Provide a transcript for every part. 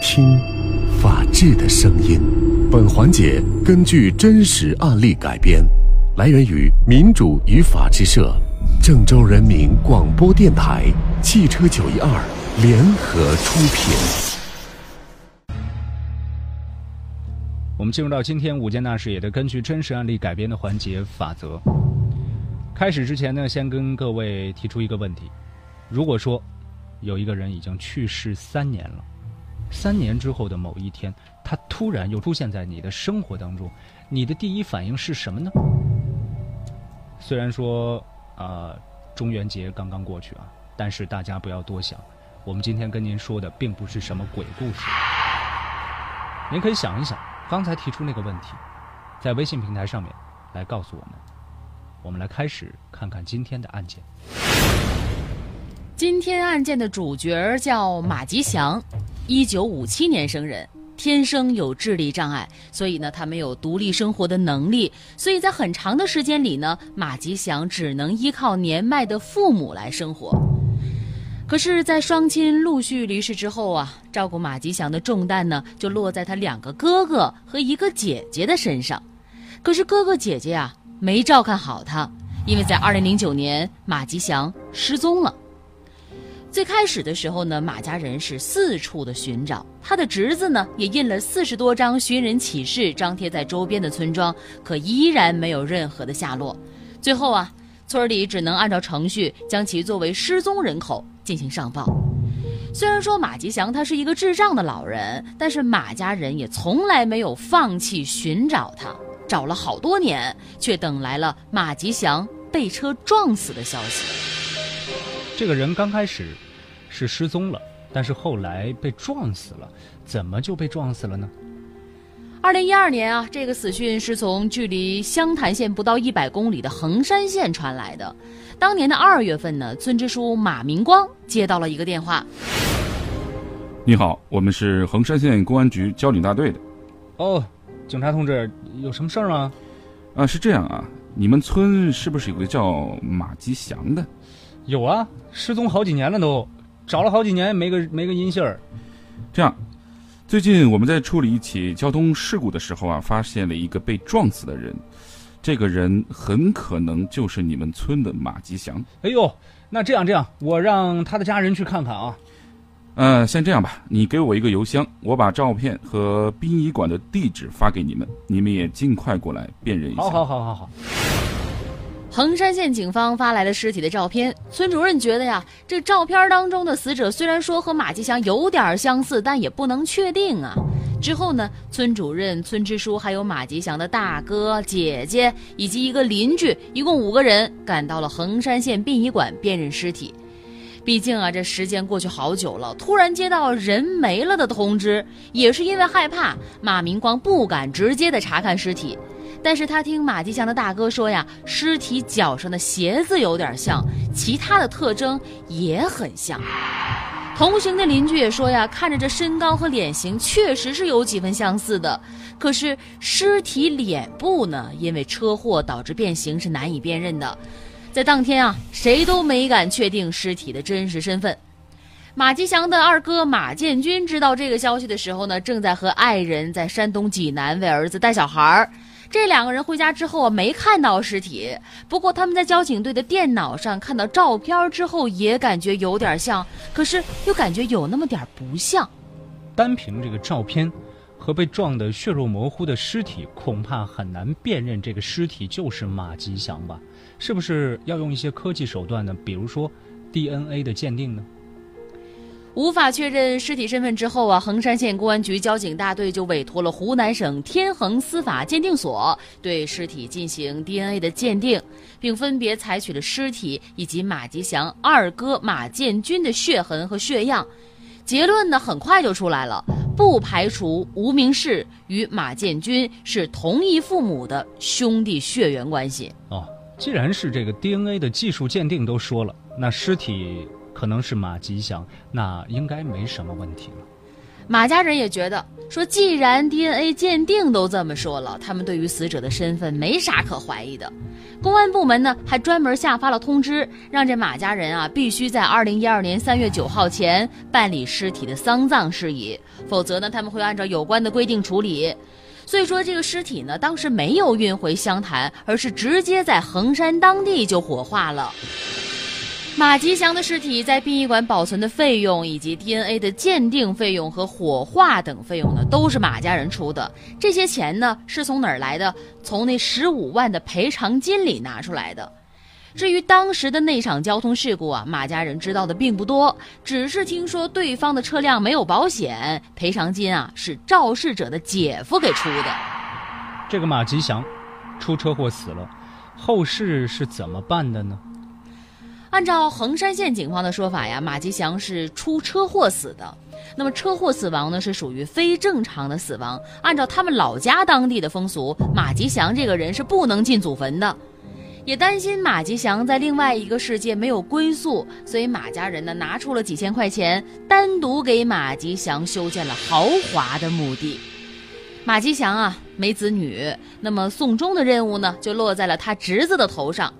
听，法治的声音。本环节根据真实案例改编，来源于民主与法治社、郑州人民广播电台、汽车九一二联合出品。我们进入到今天五件大事，也的根据真实案例改编的环节法则。开始之前呢，先跟各位提出一个问题：如果说有一个人已经去世三年了。三年之后的某一天，他突然又出现在你的生活当中，你的第一反应是什么呢？虽然说，呃，中元节刚刚过去啊，但是大家不要多想，我们今天跟您说的并不是什么鬼故事。您可以想一想，刚才提出那个问题，在微信平台上面来告诉我们。我们来开始看看今天的案件。今天案件的主角叫马吉祥。一九五七年生人，天生有智力障碍，所以呢，他没有独立生活的能力。所以在很长的时间里呢，马吉祥只能依靠年迈的父母来生活。可是，在双亲陆续离世之后啊，照顾马吉祥的重担呢，就落在他两个哥哥和一个姐姐的身上。可是哥哥姐姐啊，没照看好他，因为在二零零九年，马吉祥失踪了。最开始的时候呢，马家人是四处的寻找他的侄子呢，也印了四十多张寻人启事，张贴在周边的村庄，可依然没有任何的下落。最后啊，村里只能按照程序将其作为失踪人口进行上报。虽然说马吉祥他是一个智障的老人，但是马家人也从来没有放弃寻找他，找了好多年，却等来了马吉祥被车撞死的消息。这个人刚开始是失踪了，但是后来被撞死了，怎么就被撞死了呢？二零一二年啊，这个死讯是从距离湘潭县不到一百公里的衡山县传来的。当年的二月份呢，村支书马明光接到了一个电话：“你好，我们是衡山县公安局交警大队的。哦，警察同志，有什么事儿吗？啊，是这样啊，你们村是不是有个叫马吉祥的？”有啊，失踪好几年了，都找了好几年没个没个音信儿。这样，最近我们在处理一起交通事故的时候啊，发现了一个被撞死的人，这个人很可能就是你们村的马吉祥。哎呦，那这样这样，我让他的家人去看看啊。嗯，先这样吧，你给我一个邮箱，我把照片和殡仪馆的地址发给你们，你们也尽快过来辨认一下。好好好好好。衡山县警方发来了尸体的照片，村主任觉得呀，这照片当中的死者虽然说和马吉祥有点相似，但也不能确定啊。之后呢，村主任、村支书还有马吉祥的大哥、姐姐以及一个邻居，一共五个人赶到了衡山县殡仪馆辨认尸体。毕竟啊，这时间过去好久了，突然接到人没了的通知，也是因为害怕，马明光不敢直接的查看尸体。但是他听马吉祥的大哥说呀，尸体脚上的鞋子有点像，其他的特征也很像。同行的邻居也说呀，看着这身高和脸型确实是有几分相似的。可是尸体脸部呢，因为车祸导致变形是难以辨认的。在当天啊，谁都没敢确定尸体的真实身份。马吉祥的二哥马建军知道这个消息的时候呢，正在和爱人在山东济南为儿子带小孩儿。这两个人回家之后啊，没看到尸体。不过他们在交警队的电脑上看到照片之后，也感觉有点像，可是又感觉有那么点不像。单凭这个照片和被撞得血肉模糊的尸体，恐怕很难辨认这个尸体就是马吉祥吧？是不是要用一些科技手段呢？比如说 DNA 的鉴定呢？无法确认尸体身份之后啊，衡山县公安局交警大队就委托了湖南省天衡司法鉴定所对尸体进行 DNA 的鉴定，并分别采取了尸体以及马吉祥二哥马建军的血痕和血样。结论呢，很快就出来了，不排除吴明世与马建军是同一父母的兄弟血缘关系。哦，既然是这个 DNA 的技术鉴定都说了，那尸体。可能是马吉祥，那应该没什么问题了。马家人也觉得说既然 DNA 鉴定都这么说了，他们对于死者的身份没啥可怀疑的。公安部门呢还专门下发了通知，让这马家人啊必须在二零一二年三月九号前办理尸体的丧葬事宜，否则呢他们会按照有关的规定处理。所以说这个尸体呢当时没有运回湘潭，而是直接在衡山当地就火化了。马吉祥的尸体在殡仪馆保存的费用，以及 DNA 的鉴定费用和火化等费用呢，都是马家人出的。这些钱呢，是从哪儿来的？从那十五万的赔偿金里拿出来的。至于当时的那场交通事故啊，马家人知道的并不多，只是听说对方的车辆没有保险，赔偿金啊是肇事者的姐夫给出的。这个马吉祥出车祸死了，后事是怎么办的呢？按照衡山县警方的说法呀，马吉祥是出车祸死的。那么车祸死亡呢，是属于非正常的死亡。按照他们老家当地的风俗，马吉祥这个人是不能进祖坟的。也担心马吉祥在另外一个世界没有归宿，所以马家人呢拿出了几千块钱，单独给马吉祥修建了豪华的墓地。马吉祥啊没子女，那么送终的任务呢就落在了他侄子的头上，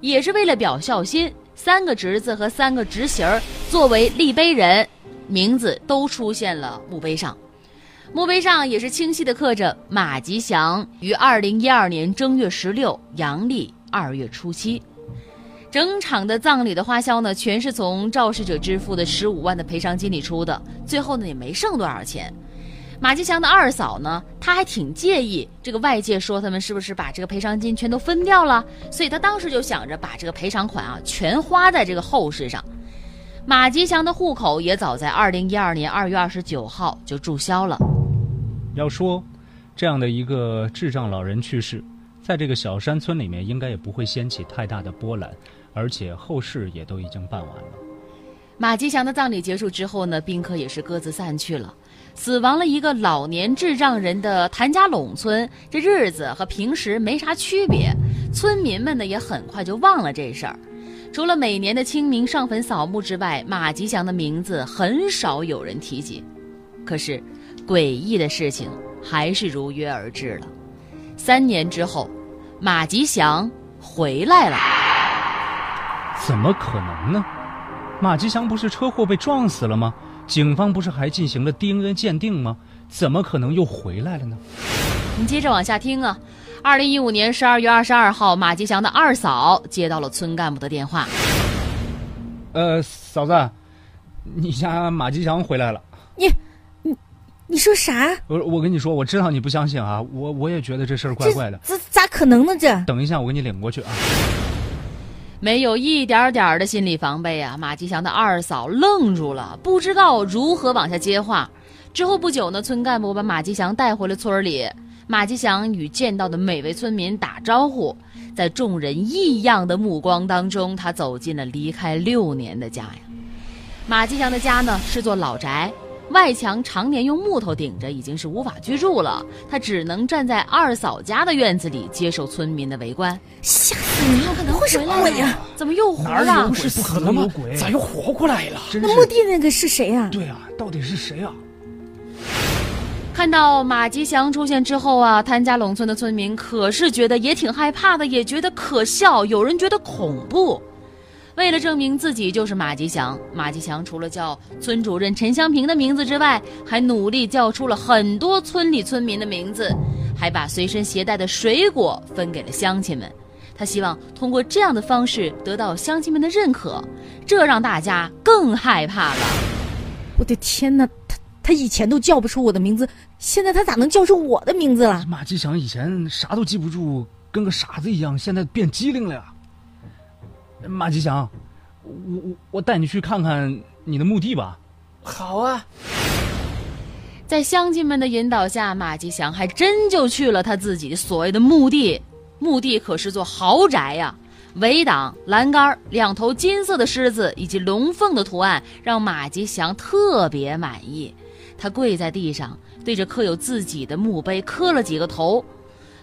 也是为了表孝心。三个侄子和三个侄媳儿作为立碑人，名字都出现了墓碑上。墓碑上也是清晰的刻着马吉祥于二零一二年正月十六阳历二月初七。整场的葬礼的花销呢，全是从肇事者支付的十五万的赔偿金里出的，最后呢也没剩多少钱。马吉祥的二嫂呢，她还挺介意这个外界说他们是不是把这个赔偿金全都分掉了，所以她当时就想着把这个赔偿款啊全花在这个后事上。马吉祥的户口也早在二零一二年二月二十九号就注销了。要说这样的一个智障老人去世，在这个小山村里面应该也不会掀起太大的波澜，而且后事也都已经办完了。马吉祥的葬礼结束之后呢，宾客也是各自散去了。死亡了一个老年智障人的谭家垄村，这日子和平时没啥区别。村民们呢也很快就忘了这事儿。除了每年的清明上坟扫墓之外，马吉祥的名字很少有人提起。可是，诡异的事情还是如约而至了。三年之后，马吉祥回来了。怎么可能呢？马吉祥不是车祸被撞死了吗？警方不是还进行了 DNA 鉴定吗？怎么可能又回来了呢？你接着往下听啊。二零一五年十二月二十二号，马吉祥的二嫂接到了村干部的电话。呃，嫂子，你家马吉祥回来了。你，你，你说啥？我我跟你说，我知道你不相信啊，我我也觉得这事儿怪怪的。这咋可能呢？这等一下，我给你领过去啊。没有一点点的心理防备啊！马吉祥的二嫂愣住了，不知道如何往下接话。之后不久呢，村干部把马吉祥带回了村里。马吉祥与见到的每位村民打招呼，在众人异样的目光当中，他走进了离开六年的家呀。马吉祥的家呢是座老宅。外墙常年用木头顶着，已经是无法居住了。他只能站在二嫂家的院子里，接受村民的围观。吓死你了！可能会是鬼呀？怎么又活了？哪有鬼？不可能有鬼！咋又活过来了？那墓地那个是谁呀？对啊，到底是谁啊？看到马吉祥出现之后啊，谭家垄村的村民可是觉得也挺害怕的，也觉得可笑，有人觉得恐怖。为了证明自己就是马吉祥，马吉祥除了叫村主任陈香平的名字之外，还努力叫出了很多村里村民的名字，还把随身携带的水果分给了乡亲们。他希望通过这样的方式得到乡亲们的认可，这让大家更害怕了。我的天哪，他他以前都叫不出我的名字，现在他咋能叫出我的名字了？马吉祥以前啥都记不住，跟个傻子一样，现在变机灵了呀。马吉祥，我我我带你去看看你的墓地吧。好啊，在乡亲们的引导下，马吉祥还真就去了他自己所谓的墓地。墓地可是座豪宅呀，围挡、栏杆、两头金色的狮子以及龙凤的图案，让马吉祥特别满意。他跪在地上，对着刻有自己的墓碑磕了几个头，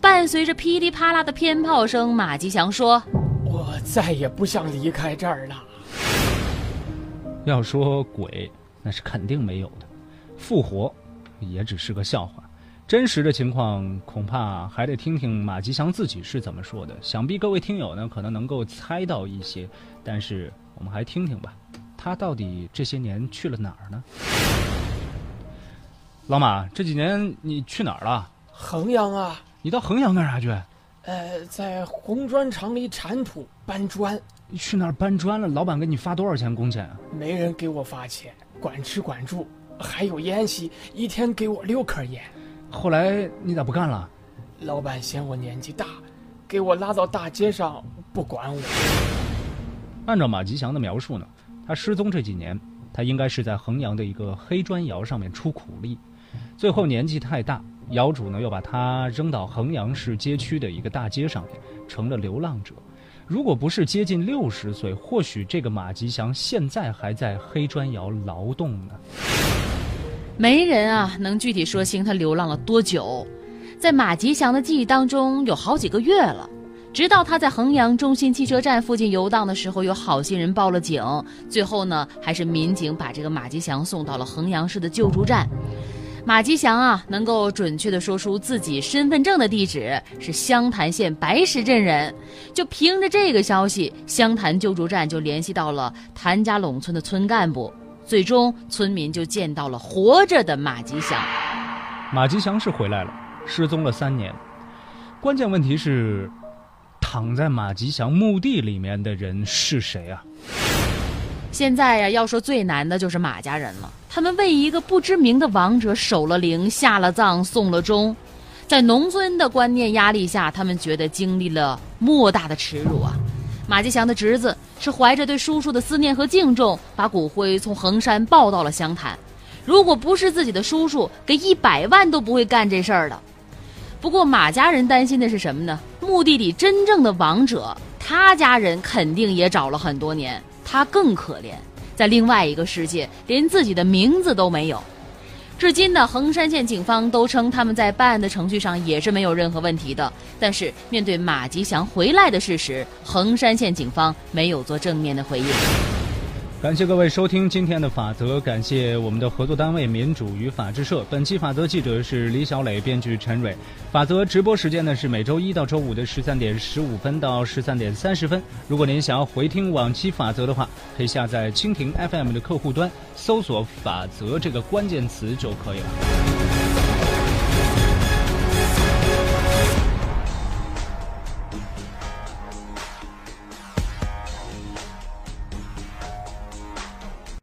伴随着噼里啪啦的鞭炮声，马吉祥说。我再也不想离开这儿了。要说鬼，那是肯定没有的；复活，也只是个笑话。真实的情况恐怕还得听听马吉祥自己是怎么说的。想必各位听友呢，可能能够猜到一些，但是我们还听听吧，他到底这些年去了哪儿呢？老马，这几年你去哪儿了？衡阳啊，你到衡阳干啥去？呃，在红砖厂里铲土搬砖。你去那儿搬砖了？老板给你发多少钱工钱啊？没人给我发钱，管吃管住，还有烟吸，一天给我六颗烟。后来你咋不干了？老板嫌我年纪大，给我拉到大街上不管我。按照马吉祥的描述呢，他失踪这几年，他应该是在衡阳的一个黑砖窑上面出苦力，最后年纪太大，窑主呢又把他扔到衡阳市街区的一个大街上面，成了流浪者。如果不是接近六十岁，或许这个马吉祥现在还在黑砖窑劳动呢。没人啊能具体说清他流浪了多久，在马吉祥的记忆当中有好几个月了。直到他在衡阳中心汽车站附近游荡的时候，有好心人报了警，最后呢还是民警把这个马吉祥送到了衡阳市的救助站。马吉祥啊，能够准确的说出自己身份证的地址是湘潭县白石镇人，就凭着这个消息，湘潭救助站就联系到了谭家垄村的村干部，最终村民就见到了活着的马吉祥。马吉祥是回来了，失踪了三年，关键问题是，躺在马吉祥墓地里面的人是谁啊？现在呀，要说最难的就是马家人了。他们为一个不知名的亡者守了灵、下了葬、送了终，在农村的观念压力下，他们觉得经历了莫大的耻辱啊！马吉祥的侄子是怀着对叔叔的思念和敬重，把骨灰从衡山抱到了湘潭。如果不是自己的叔叔，给一百万都不会干这事儿的。不过马家人担心的是什么呢？墓地里真正的亡者，他家人肯定也找了很多年。他更可怜，在另外一个世界，连自己的名字都没有。至今呢，衡山县警方都称他们在办案的程序上也是没有任何问题的。但是面对马吉祥回来的事实，衡山县警方没有做正面的回应。感谢各位收听今天的法则，感谢我们的合作单位民主与法制社。本期法则记者是李小磊，编剧陈蕊。法则直播时间呢是每周一到周五的十三点十五分到十三点三十分。如果您想要回听往期法则的话，可以下载蜻蜓 FM 的客户端，搜索“法则”这个关键词就可以了。